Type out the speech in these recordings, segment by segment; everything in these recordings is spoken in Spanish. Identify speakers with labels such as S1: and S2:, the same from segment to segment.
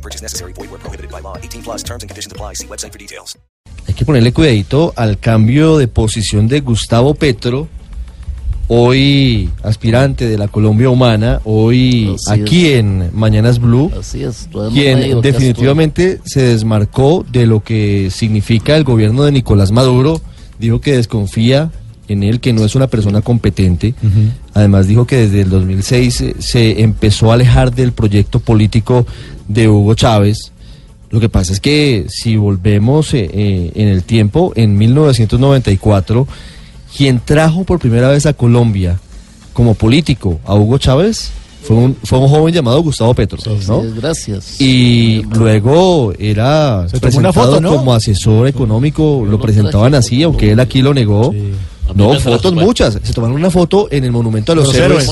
S1: No purchase necessary. Void where prohibited by law. 18 plus terms and conditions apply. See website for details.
S2: Hay que ponerle cuidadito al cambio de posición de Gustavo Petro, hoy aspirante de la Colombia Humana, hoy
S3: Así
S2: aquí en Mañanas Blue,
S3: Así es,
S2: quien definitivamente se desmarcó de lo que significa el gobierno de Nicolás Maduro, dijo que desconfía en él, que no es una persona competente. Además dijo que desde el 2006 eh, se empezó a alejar del proyecto político de Hugo Chávez. Lo que pasa es que si volvemos eh, eh, en el tiempo, en 1994, quien trajo por primera vez a Colombia como político a Hugo Chávez fue un, fue un joven llamado Gustavo Petro, ¿no?
S3: Sí, gracias.
S2: Y luego era presentado
S4: una foto, ¿no?
S2: como asesor económico, lo presentaban así, aunque él aquí lo negó. No, fotos muchas. Se tomaron una foto en el Monumento a los,
S4: Los
S2: Héroes.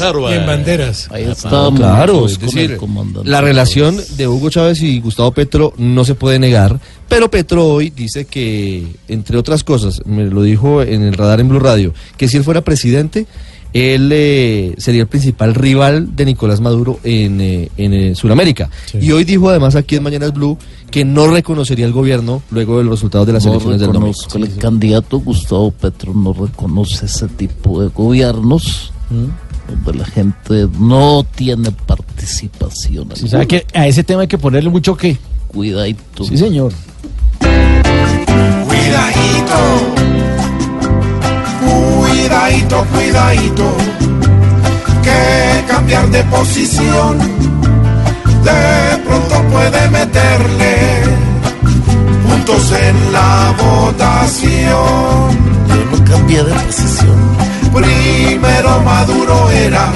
S4: Héroes.
S2: en
S4: banderas.
S3: Ahí está.
S2: Claro, es decir, la relación de Hugo Chávez y Gustavo Petro no se puede negar, pero Petro hoy dice que, entre otras cosas, me lo dijo en el radar en Blue Radio, que si él fuera presidente, él eh, sería el principal rival de Nicolás Maduro en, eh, en eh, Sudamérica. Y hoy dijo además aquí en Mañanas Blue que no reconocería el gobierno luego de los resultados de las
S3: No
S2: elecciones del domingo.
S3: el candidato Gustavo Petro no reconoce ese tipo de gobiernos donde la gente no tiene participación.
S4: O sea que a ese tema hay que ponerle mucho que.
S3: Cuidadito.
S4: Sí, señor.
S5: Cuidadito, cuidadito, cuidadito, que cambiar de posición de Maduro era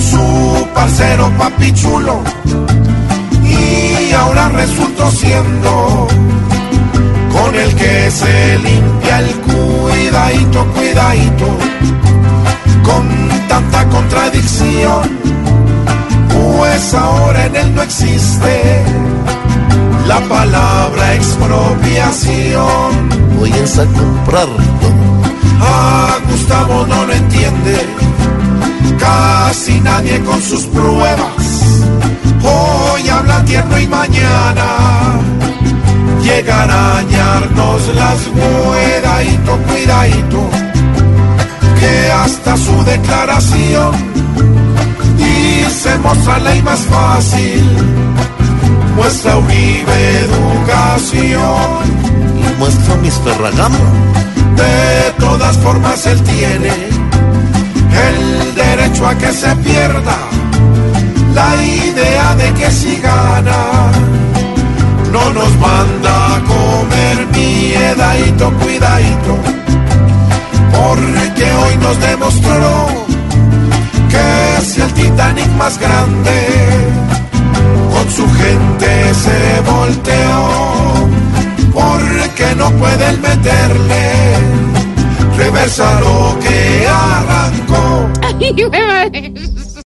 S5: su parcero papichulo y ahora resultó siendo con el que se limpia el cuidadito, cuidadito, con tanta contradicción, pues ahora en él no existe la palabra expropiación.
S3: Voy a comprar
S5: A Gustavo no lo entiende, casi nadie con sus pruebas. Hoy habla tierno y mañana llegará a arañarnos las cuidadito, cuidadito, que hasta su declaración dice la ley más fácil, muestra Uribe educación.
S3: y muestro mis Ferragamo.
S5: De todas formas él tiene el derecho a que se pierda la idea de que si gana no nos manda a comer miedadito, cuidadito, porque hoy nos demostró que es el Titanic más grande, con su gente se volteó, porque no pueden meterle reversa lo que arrancó.